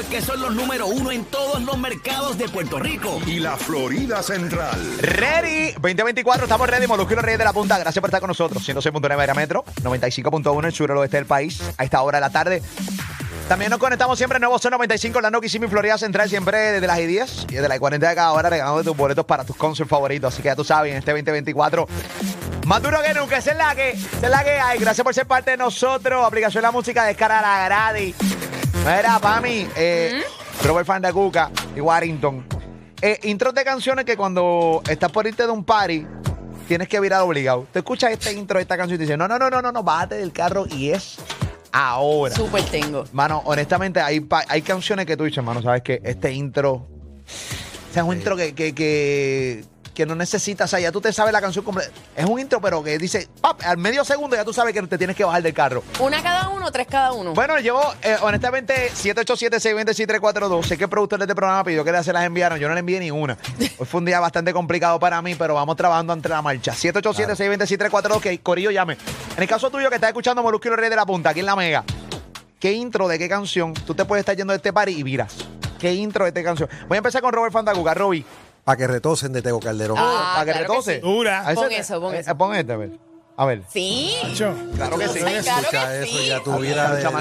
es que son los número uno en todos los mercados de Puerto Rico. y la Florida Central. Ready 2024, estamos ready, Molusquero Reyes de la Punta. Gracias por estar con nosotros. 106.9 era metro, 95.1 el sur oeste del país, a esta hora de la tarde. También nos conectamos siempre en Nuevo Sol 95, la Noki Simi Florida Central, siempre desde las 10 y desde las 40 de cada hora regalando tus boletos para tus concerts favoritos. Así que ya tú sabes, en este 2024, más duro que nunca, esa es la que, esa es la que hay. Gracias por ser parte de nosotros. Aplicación La Música, descarga la gratis. Mira, Pami, eh, Robert Fan de Cuca y Warrington. Eh, intros de canciones que cuando estás por irte de un party, tienes que virar obligado. Te escuchas este intro de esta canción y te dices, no, no, no, no, no, no, bájate del carro y es ahora. Súper tengo. Mano, honestamente, hay, pa- hay canciones que tú dices, mano, sabes que este intro. O sea, es un intro que, que, que, que no necesitas. O sea, ya tú te sabes la canción completa. Es un intro, pero que dice, pap, al medio segundo ya tú sabes que te tienes que bajar del carro. ¿Una cada uno tres cada uno? Bueno, llevo, eh, honestamente, 787-620-6342. Sé que el productor de este programa pidió que se las enviaron. Yo no le envié ni una. Hoy fue un día bastante complicado para mí, pero vamos trabajando entre la marcha. 787-620-6342, que Corillo llame. En el caso tuyo que estás escuchando Molusco y los Reyes de la Punta, aquí en La Mega, ¿qué intro de qué canción tú te puedes estar yendo de este party y viras? ¿Qué intro de esta canción? Voy a empezar con Robert Fandaguga. Robbie, Para que retosen de Tego Calderón. Ah, para que claro que retose. sí. Dura. Pon eso, pon eh, eso. Pon este, a ver. A ver. Sí. Macho. Claro que sí. Ay, claro Escucha que eso, sí. ya los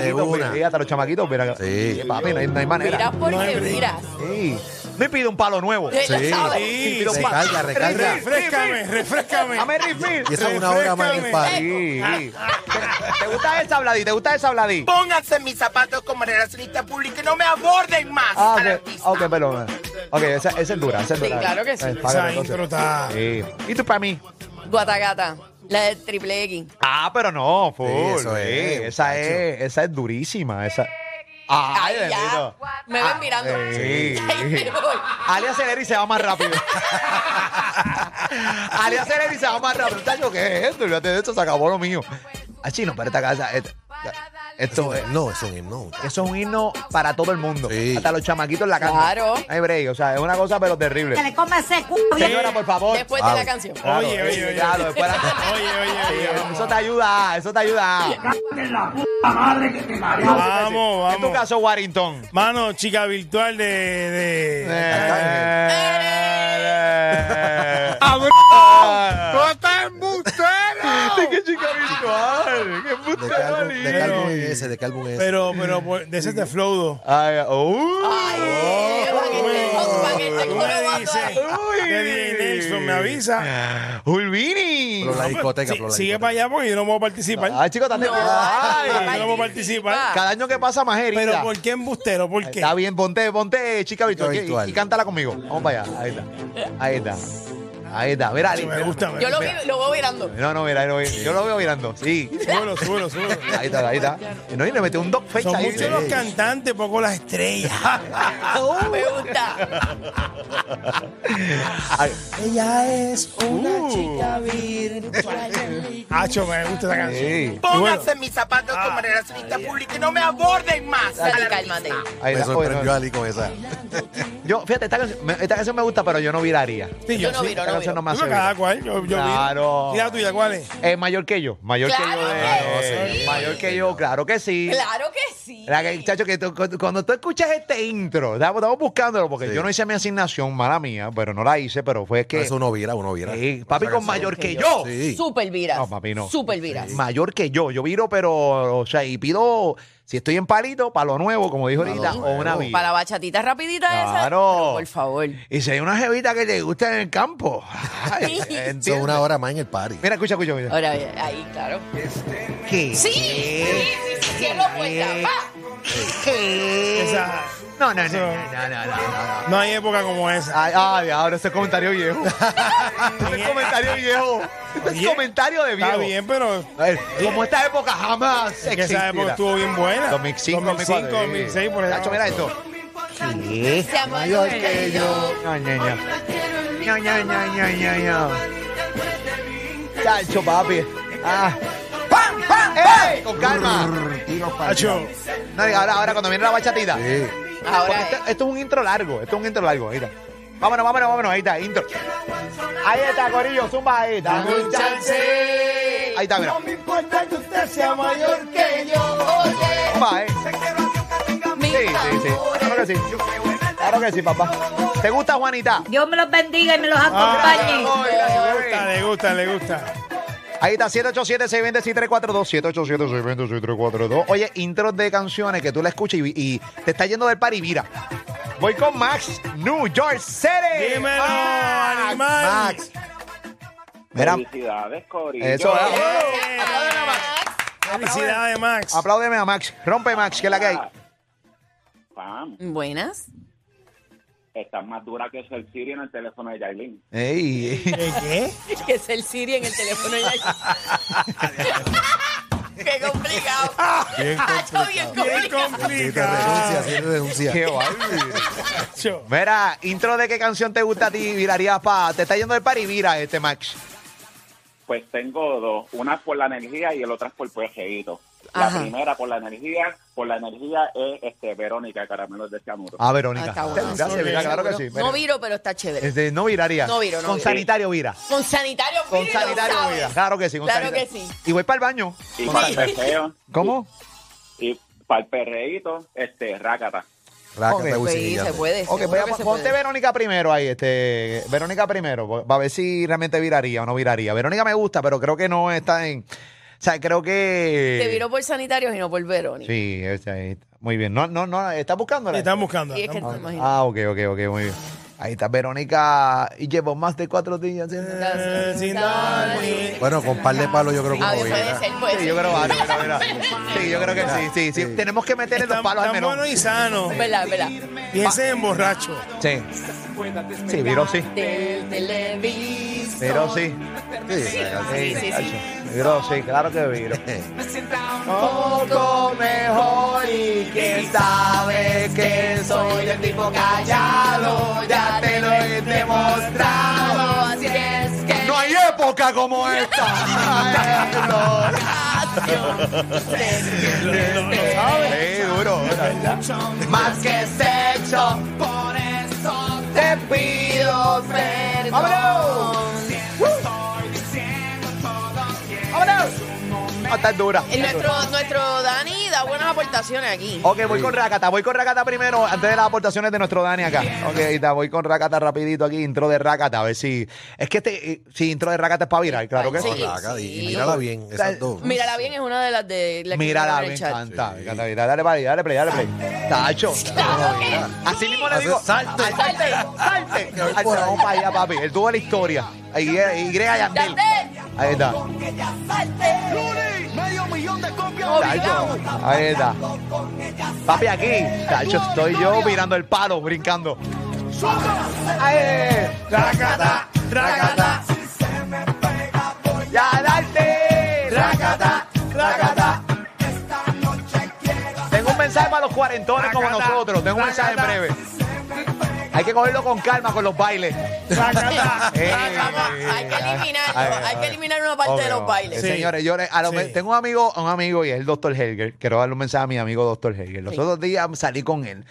de, de una. mira, hasta los chamaquitos, mira. Sí. Papi, no hay, no hay manera. No hay porque break. miras. Sí. Me pide un palo nuevo. Sí. sabes. Sí. Recarga, recarga. Refrescame, refrescame. Dame refill. Y esa es una hora más en el party. Sí, sí. ¿Te, te gusta esa Vladí? ¿Te gusta esa Vladí? Pónganse mis zapatos como relacionista pública y no me aborden más Ah, ok, ok, perdón. Ok, esa, esa es dura, esa es Sí, dura. claro que sí. Eh, Esa págale, intro está. Sí. ¿Y tú para mí? Guatagata. La del triple X. Ah, pero no, full. Sí, eso sí, es, esa muchacho. es, esa es durísima, esa. Ay, Ay, ya. bendito. Me ven mirando. Sí. Ay, me voy. Ali acelera y se va más rápido. Ali acelera y se va más rápido. Tacho, ¿qué es esto? Olvídate de esto, se acabó lo mío. Ah, chino, pero esta casa. Esto es. No, es un himno. Eso es un himno para todo el mundo. Sí. Hasta los chamaquitos la cantan. Claro. Hay break, o sea, es una cosa pero terrible. Que le come ese culo. Señora, por favor. Después de Ah, la canción. Claro, Oye, oye, oye. claro, después la- Oye, oye, oye. eso te ayuda, eso te ayuda. Vamos, En tu vamos. caso, Warrington. Mano, chica virtual de. de... Eh, ¡No estás embustero! ¡Qué chica virtual! ¡Qué ¿De puta qué álbum, de qué álbum es ese? ¿De qué álbum es ese? Pero, pero, pues, de ese de Flowdo. Ay, uh. Ay, para que te- para que te Tú coro me vato dices ahí. que DJ Nelson me avisa. ¡Ulvini! Pero la discoteca, Sí, pero la sigue discoteca. para allá porque yo no puedo participar. Ay, chicos, date No, Ay, yo no puedo participar. Cada año que pasa, más herida. Pero ¿por qué embustero? ¿Por qué? Está bien, ponte, ponte chica virtual, Chica virtual. Y, y cántala conmigo. Vamos para allá. Ahí está. Ahí está. Ahí está. Mira, Ali, Me gusta, me Yo lo, gusta. vi- lo veo mirando. No, no, mira, no, yo lo veo mirando. Sí. Súbelo, súbelo, súbelo. Ahí está, ahí está. Y no, y le metió un dog face Son ahí. muchos los cantantes, poco las estrellas. Me gusta. Ay, Ella es una chica virtual. Hacho, me gusta esa canción. sí. Bueno, Pónganse mis zapatos como relacionista pública y no me aborden más al Dale, artista. cálmate. Ahí Me está. sorprendió Oye, Ali con esa. Yo, fíjate, esta canción, me, esta canción me gusta, pero yo no viraría. sí, Yo no sí. viro, Esta no canción no me hace cada virar. cual, yo, yo Claro. vi. ¿Y la tuya cuál es? Eh, mayor que yo, mayor Claro que yo. que de- sí. Mayor que yo, claro que sí. Claro que sí. La que, chacho, que tú- cuando tú escuchas este intro, estamos, estamos buscándolo porque Sí. yo no hice mi asignación, mala mía, pero no la hice, pero fue que. Eso uno vira, uno vira. Sí, papi con mayor que yo. Sí. Super viras. No, papi, no. Super viras. Mayor que yo. Yo viro, pero, o sea, y pido, si estoy en palito, palo nuevo, como dijo ahorita, o una vida. Para la bachatita rapidita esa. Claro. Pero, por favor. Y si hay una jevita que te gusta en el campo. Ay, Sí. una hora más en el party. Mira, escucha, escucha, escucha. Ahora, ahí, claro. ¿Qué? Sí, sí, sí, ¿Qué? Esa, No, no, no, no, no, no, no, no. no hay época como esa. Ay, ay, ahora ese comentario viejo. ese comentario viejo. Este es Oye, comentario de viejo. Está bien, pero A ver, como esta época jamás es que esa época estuvo bien buena. 2005, 2005, 2004, 2006, por ejemplo. mira esto. ¿Qué? Mayor que yo. Ña. Chacho, papi. Ah. ¡Pam, pam, ¡Ey! Con calma. No, ahora, ahora cuando viene la bachatita. Sí. Ahora, esto, esto es un intro largo, esto es un intro largo, ahí está. Vámonos, vámonos, vámonos, ahí está, intro. Ahí está, Corillo, zumba ahí, dame un chance. Ahí está, mira. importa que usted sea mayor que yo. oye, Zumba, eh. Sí, sí, sí. Claro que sí. Claro que sí, papá. ¿Te gusta, Juanita? Dios me los bendiga y me los Ah, acompañe. le gusta, le gusta, le gusta. Ahí está, 787-620-6342. 787-620-6342. Oye, intros de canciones que tú la escuchas y, y te está yendo del par y vira. Voy con Max, New York City. Dímelo, Max, animal. Max. Mira, Felicidades, Corillo. eso es. Felicidades, Max. Apláudeme a Max. Rompe, Max, que es la que hay. Pam, Buenas. Estás más dura que el Siri en el teléfono de Yailin. Ey. ¿Qué? qué? Que es el Siri en el teléfono de Qué complicado. Bien Hacho, bien complicado. Bien complicado. Sí, te renuncia, sí, te renuncia. Qué bárbaro. Mira, intro de qué canción te gusta a ti, virarías pa. Te está yendo par y vira este Max. Pues tengo dos, una por la energía y el otra es por proyecto. La Ajá. primera por la energía, por la energía es este Verónica Caramelos de Cianuro. Ah, Verónica. Ah, está bueno. Gracias, mira, claro que sí. No viro, pero está chévere. Este, no viraría. No viro, no Con viro. sanitario vira. Con sanitario Con viro, sanitario ¿sabes? vira. Claro que sí. con Claro sanitario. que sí. Y voy para el baño. Y Con para el perreo, ¿Cómo? y para el perreíto, este, rácata. Rácata, Ok. Wisin y Sí, se Yandel. puede. Ok, seguro voy a- que se ponte puede. Verónica primero ahí, este, Verónica primero, para ver si realmente viraría o no viraría. Verónica me gusta, pero creo que no está en, sea, creo que... Te viro por sanitarios y no por Verónica. Sí, este, ahí está. muy bien. No, no, no. Están buscando. Y es que están buscando. Ah, ok, ok, ok, muy bien. Ahí está Verónica y llevo más de cuatro días. sin- Eh, sin Dani. Bueno, con par de palos yo creo que Ah, no puede viene. ser, puede Sí, ser. yo creo vale, mira, mira. Sí, yo creo que sí, sí, sí. Tenemos que meterle los palos al están menor. buenos y sanos. Verdad, verdad. Piensen en borracho. Sí. Sí, viró sí. Del televisor. Viró sí. Sí, Sí, sí, sí. Viró sí, claro que viró. Poco mejor y quién sabe que soy el tipo callado, ya te lo he demostrado. Así es que No hay época como esta. Sí, duro. Más que sexo, por eso te pido perdón. Está dura. Y nuestro, nuestro Dani da buenas aportaciones aquí. Ok, voy con Rakata, voy con Rakata primero, antes de las aportaciones de nuestro Dani acá. Ok, está, voy con Rakata rapidito aquí, intro de Rakata, a ver si... Es que este, eh, si intro de Rakata es para virar, claro que sí. Sí. Y, y mírala bien, esas dos. Mírala bien, es una de las de las que Mírala, están en me el chat. encanta, me encanta. Dale play, dale play, dale play. Tacho. Así mismo le digo, salte. al salte, salte. Al- Vamos para allá, papi. Él tuvo la historia. Y. ¡Yandel! Ahí está. Ahí está. Papi, aquí. Tacho, estoy yo mirando el palo, brincando. ¡Ay! Rácata, rácata. ¡Ya. Tengo un mensaje para los cuarentones como nosotros. Tengo un mensaje en breve. Hay que cogerlo con calma con los bailes. Eh, hay que eliminarlo, ay, hay ay. que eliminar una parte de los bailes. Eh, Sí. Señores, yo le- a lo Sí. me- tengo un amigo, un amigo y es el doctor Helger. Quiero darle un mensaje a mi amigo doctor Helger. Los Sí. otros días salí con él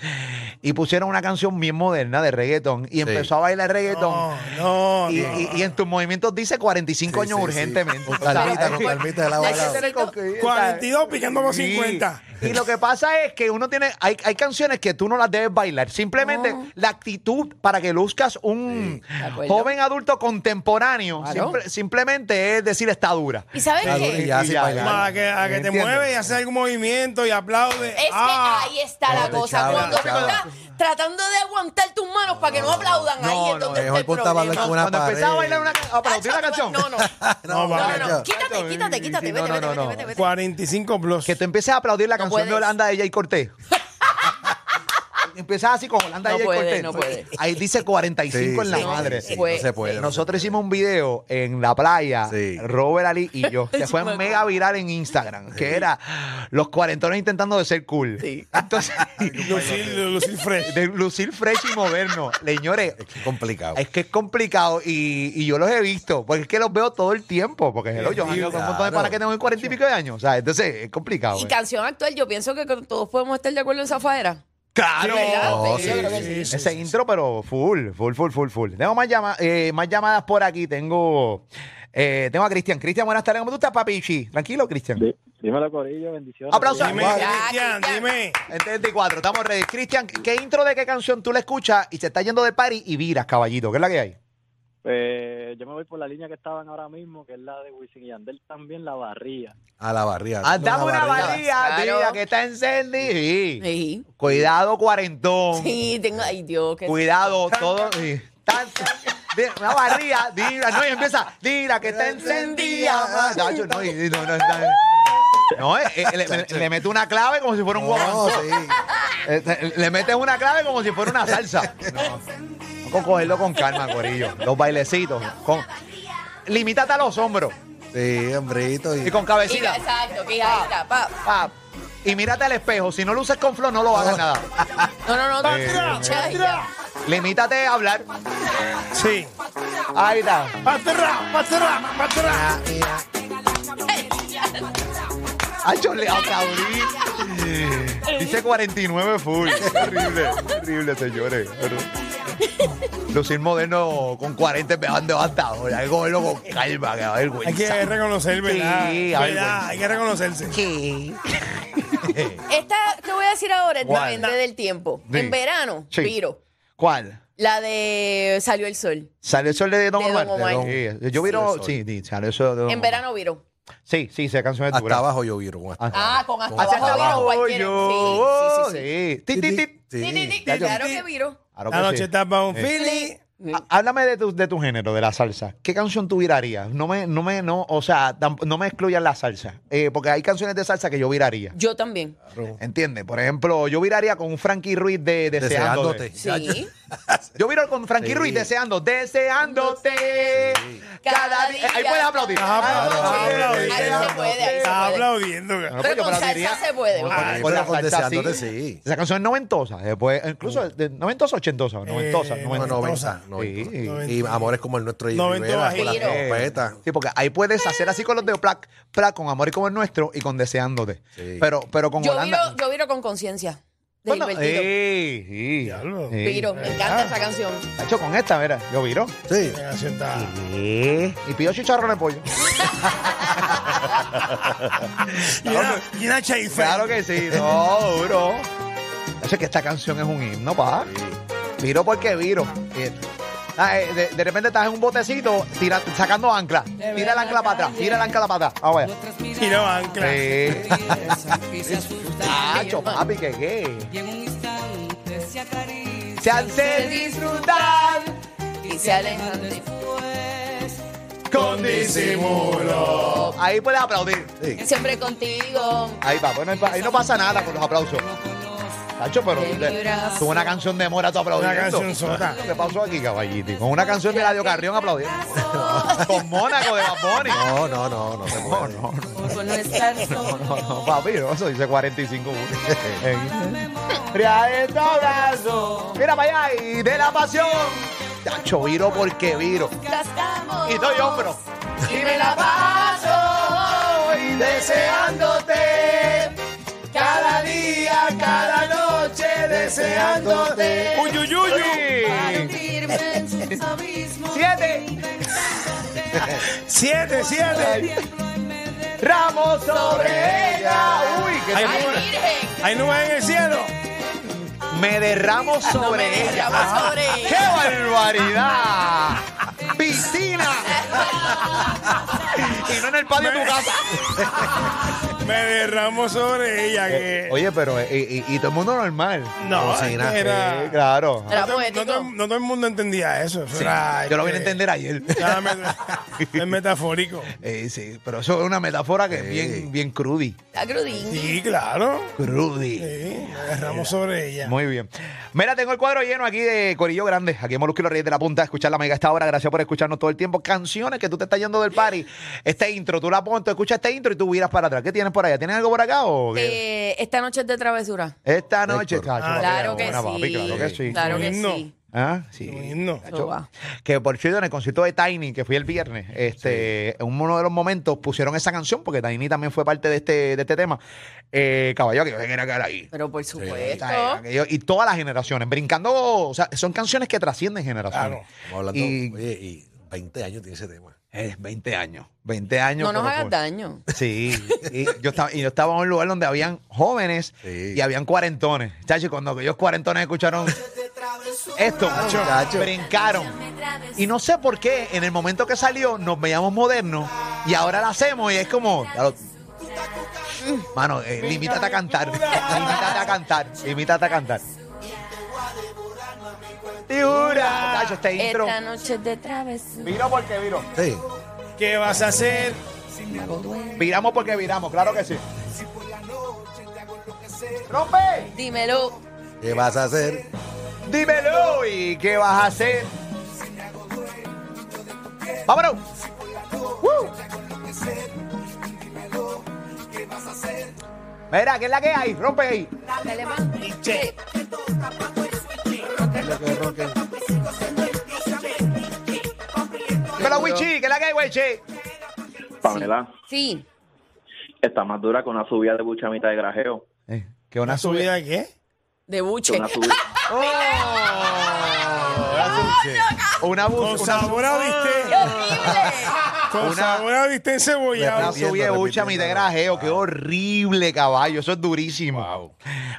y pusieron una canción bien moderna de reggaetón y empezó a bailar reggaetón. No, no, Y, no. y- y en tus movimientos dice 45 Sí, años urgentemente. Con calmita, con calmita de lado a lado. Con que- 42 picando por Sí. 50. Y lo que pasa es que uno tiene, hay, hay canciones que tú no las debes bailar. Simplemente No. la actitud para que luzcas un acuerdo. joven adulto contemporáneo, simple- simplemente es decir está dura. ¿Y sabes y qué? ya bailar. Como a que, a que te mueves y haces algún movimiento y aplaude. Es Ah, que ahí está la cosa. chava, Cuando tú chava. estás tratando de aguantar tus manos para que no aplaudan, ahí es donde mejor está el problema. una Cuando empezaba a bailar una aplaudir la canción. No, no. No, No, no, no. Quítate, quítate, quítate. sí, Vete, no, vete, no, vete, no. vete, vete. 45 plus. Que tú empieces a aplaudir la No canción de. Holanda de Jay Cortés. Empiezas así con Holanda No Jay puede, Cortés. no puede. Ahí dice 45 en la sí, madre. no se puede. Nosotros hicimos un video en la playa, Sí. Robert Ali y yo, que Sí, fue me mega viral en Instagram, que era los cuarentones intentando de ser cool. Sí. Entonces, Lucir, lucir fresh. de lucir fresh y moderno. Señores, Es que es complicado. es que es complicado y, y yo los he visto, porque es que los veo todo el tiempo, porque hello, yo jangueo con un montón de panas que tengo 40 y pico de años, o sea, entonces es complicado. Y eh. canción actual, yo pienso que todos podemos estar de acuerdo en Zafaera. Claro. Sí. Ese intro, pero full, full, full, full, full. Tengo más, llama- eh, más llamadas por aquí. Tengo eh, tengo a Cristian. Cristian, buenas tardes. ¿Cómo tú estás, papichi? Tranquilo, Cristian. Dímelo, Corillo, bendiciones. Aplausos. Dime. Cristian, dime. En 34, estamos ready. Cristian, ¿qué intro de qué canción tú le escuchas y se está yendo del party y viras, caballito? ¿Qué es la que hay? Pues yo me voy por la línea que estaban ahora mismo, que es la de Wisin y Yandel también, la barría. A la barriga. Ah, dame una barriga, Claro. tía, que está encendida. Sí. Sí. Cuidado, cuarentón. Sí, tengo. Ay, Dios, que. Cuidado, todo. sí. Una barriga, dila, no, y empieza, dila que está encendida. Nacho, no, eh, eh, le, le- le mete una clave como si fuera un No, guamanzón. sí. Eh, eh, Le metes una clave como si fuera una salsa. No, con cogerlo con calma, Corillo. Los bailecitos. Con... Limítate a los hombros Sí, hombrito. y Y, con Y- cabecita. Exacto, está, pa. Pa. Y mírate al espejo. Si no luces con flow, no lo hagas nada. No, no, no. Eh. Limítate a hablar. Sí. Ahí está. Pa' atrás, pa' atrás, pa' atrás. Ay, yo le aplaudí. Dice 49 full. Horrible, horrible, señores. Lucir moderno con 40 empezando levantado. Hay que cogerlo con calma, que va a haber Hay que reconocer, ¿verdad? Sí. Hay que reconocerse. Esta que voy a decir ahora ¿Cuál? depende del tiempo. Sí. En verano, Sí. viro. ¿Cuál? La de Salió el Sol. ¿Salió el sol de Don De Omar? Don Omar. Sí, yo viro, sí, sí, salió eso de Don En Omar. verano viro. Sí, sí, esa canción es hasta dura. abajo yo viro. con hasta Ah, con hasta Hacia abajo viro cualquiera. yo. Sí, sí, sí. Sí. Ti, ti, ti. Sí. Ti, ti, ti, Ya yo- Claro que viro. La sí. noche está para un Eh. Philly. Há- Háblame de tu, de tu género, de la salsa. ¿Qué canción tú virarías? No me, no me, no, o sea, no me excluyas la salsa. Eh, porque hay canciones de salsa que yo viraría. Yo también. ¿Entiendes? Por ejemplo, yo viraría con un Frankie Ruiz de Deseándote. Deseándote. Sí. Yo viro con Frankie Sí. Ruiz deseando, deseándote. Cada Cada día. Ahí puedes aplaudir. Ah, se deseándote. puede, ahí se Estaba puede. aplaudiendo. Bueno, Pero pues yo con salsa se puede. Con- Ay, con la pero con salsa Deseándote, sí. sí. Esa canción es noventosa. Después, incluso, de- ¿noventosa o ochentosa? Noventosa. Eh, noventosa. 90, Sí. 90. Y amores como el nuestro trompeta. Sí, porque ahí puedes hacer así con los de Plac, Plac con Amor y como el nuestro y con Deseándote. Sí. Pero, pero con Yo Holanda. viro, yo viro con conciencia. De Bueno, Gilbertito. sí, sí. Diablo. sí. Viro, me encanta esa canción. Hecho, con esta, mira, yo viro. Sí. La canción está- Sí. Y pido chicharrón de pollo. Y una, y una claro que sí, no, duro. Es que esta canción es un himno, pa. Viro porque viro. Eh, De, de repente estás en un botecito tira, sacando ancla. Tira el ancla para atrás, tira el ancla para atrás. Vamos allá. Y no ancla. Sí. Chacho, papi, que qué. Se hace disfrutar Y se alejan de con disimulo. Ahí puedes aplaudir. Siempre contigo. Ahí va, bueno, ahí no pasa nada con los aplausos. Chacho, pero brazo. tuvo una canción de mora tú aplaudiendo. Una canción sota. ¿Qué pasó aquí, caballito? Con una canción de Radio Carrión aplaudiendo. con Mónaco de Bad Bunny. No, no, no, no se puede. no, no, no no, no, papi, no, eso dice 45 Fría tu abrazo. Mira para allá y de la pasión. Chacho, viro porque viro. Y doy hombro. Y me la paso Y deseándote. Deseándote. Uy, uy, uy, en sus abismos. Siete. Siete, siete. Ramos sobre ella. Uy, que Ay, ¡Ay, nube. Hay nubes en el cielo. me derramo sobre me ella. derramo sobre ¡Qué ella! barbaridad! ¡Piscina! y no en el patio de tu casa. Me derramo sobre ella. Que... Oye, pero eh, y, y- y todo el mundo normal. no, sí, nada. era. Sí, claro. Era No, todo- no poético. todo, no todo el mundo entendía eso. eso era, Yo lo vine a este, entender ayer. es metafórico. Eh, sí, pero eso es una metáfora que es bien, bien crudi. Está crudín. Sí, claro. Crudi. Sí, me derramos sobre ella. Muy bien. Mira, tengo el cuadro lleno aquí de Corillo Grande, aquí en Molusco y los Reyes de la Punta, escuchar la mega a esta hora. Gracias por escucharnos todo el tiempo. Canciones que tú te estás yendo del party. Este intro, tú la pones, tú escuchas este intro y tú miras para atrás. ¿Qué tienes por allá? ¿Tienes algo por acá o qué? Eh, esta noche es de travesura. Esta noche, chacho, papi, Claro que buena, sí. papi, claro que sí. Claro que sí. Ah, sí. Que por cierto, en el concierto de Tiny, que fui el viernes, este, en uno de los momentos pusieron esa canción, porque Tiny también fue parte de este, de este tema. Eh, caballo, que yo quería quedar ahí. Pero por supuesto. Y todas las generaciones, brincando, o sea, son canciones que trascienden generaciones. Claro. Estamos hablando, Y- oye, y 20 años tiene ese tema. Eh, 20 años. 20 años. No nos hagas daño. Sí, y yo estaba, y yo estaba en un lugar donde habían jóvenes Sí. y habían cuarentones. Chacho, cuando aquellos cuarentones escucharon esto, Chacho. brincaron. Y no sé por qué, en el momento que salió, nos veíamos modernos y ahora lo hacemos y es como. claro, Mano, eh, limítate a cantar. Limítate a cantar. Limítate a cantar. Tiura. Chacho, este intro. Esta noche es de travesura. Viro porque viro. Sí. ¿Qué vas a hacer? Viramos porque viramos, claro que sí. ¡Rompe! Dímelo. ¿Qué vas a hacer? Dímelo y qué vas a hacer. Vámonos. ¡Woo! Mira, ¿qué es la que hay? Rompe ahí. Dale más. Sí. Lo que ronque. Dímelo, Wichi, ¿qué la que hay, Wichi? Pamela, Sí. está más dura con una subida de mucha mitad de grajeo. Eh, que una ¿Una subida de qué? De Que buche. una subida. Oh, una bu- Con una sabor a bistec. Con Una- Una. Repitiendo, subida de bucha mi de repitiendo. grajeo. Qué horrible, caballo. Eso es durísimo. Wow.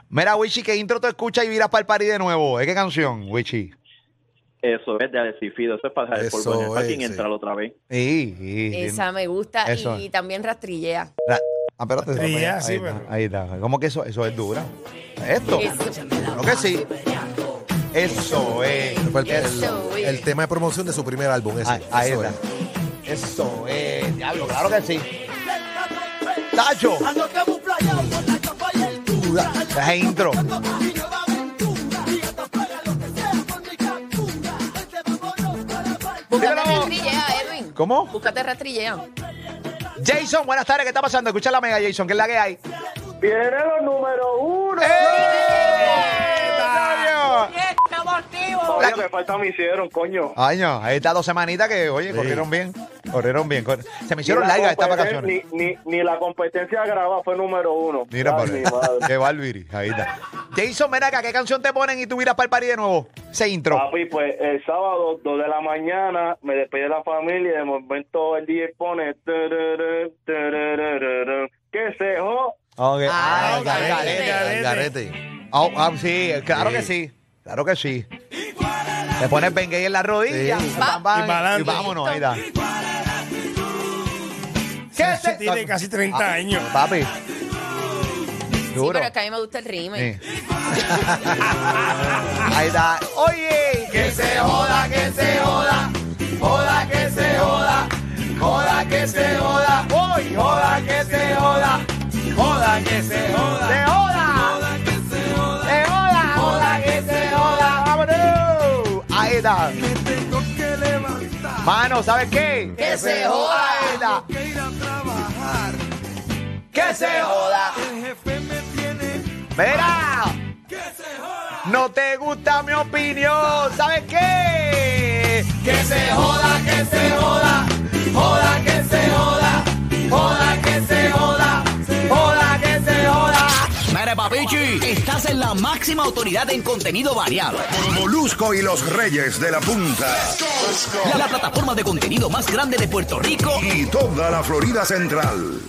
Mira, Wichi, ¿qué intro tú escuchas y viras para el party de nuevo? ¿Es qué canción, Wichi? Eso es de Alecifido. Eso es para dejar el polvo en el Eso parking es, y entrar otra vez. Sí, sí, sí. Esa me gusta. Eso. Y también rastrillea. Ra- Ah, pero te- Rastrilla, ahí, sí, está, pero- ahí está. ¿Cómo que eso, eso es dura? Esto. Eso. Claro que sí. Eso es. Fue el, el- Eso es. el tema de promoción de su primer álbum. Ese. Ahí, ahí Eso está. es. Eso es. Diablo, claro que sí. Tacho. Ese intro. Edwin. ¿Cómo? Búscate rastrillea. Jason, buenas tardes. ¿Qué está pasando? Escucha la mega, Jason. ¿Qué es la que hay? Viene los número uno. ¡Eh! Oye, me falta me hicieron, coño. Ay, no, ahí está dos semanitas que, oye, corrieron bien. Corrieron bien. cor- Se me hicieron largas estas vacaciones. Ni, ni, ni la competencia grabada fue número uno. Mira, por. Qué barbiri. Ahí está. Jason, ven acá, ¿qué canción te ponen y tú miras para el party de nuevo? Ese intro. Papi, pues el sábado, 2 de la mañana, me despedí de la familia y de momento el DJ pone que se jo. Ah, Ah, ok. garete. Garete. El garete. Oh, ah, sí, claro Sí. que sí. Claro que sí. Le pones Bengay en la rodilla. Sí. Y y adelante. vámonos, ahí está. ¿Qué se tiene casi 30 años. Papi. Sí, Duro. pero es que a mí me gusta el remake. Sí. Ahí está. Oye, que se joda, que se joda. Joda, que se joda. Joda, que se joda. Hoy, joda, que se joda. Joda, que se joda. Se joda. Se joda, joda, que se joda. Vámonos. Ahí está. Mano, ¿sabes qué? Que se joda. Ahí está. Que se joda. Mira. No te gusta mi opinión. ¿Sabes qué? Que se joda, que se joda. Joda, que se joda. Joda, que se joda. Joda, que se joda. Papichi, estás en la máxima autoridad en contenido variado. Molusco y los Reyes de la Punta. La, la plataforma de contenido más grande de Puerto Rico Y toda la Florida Central.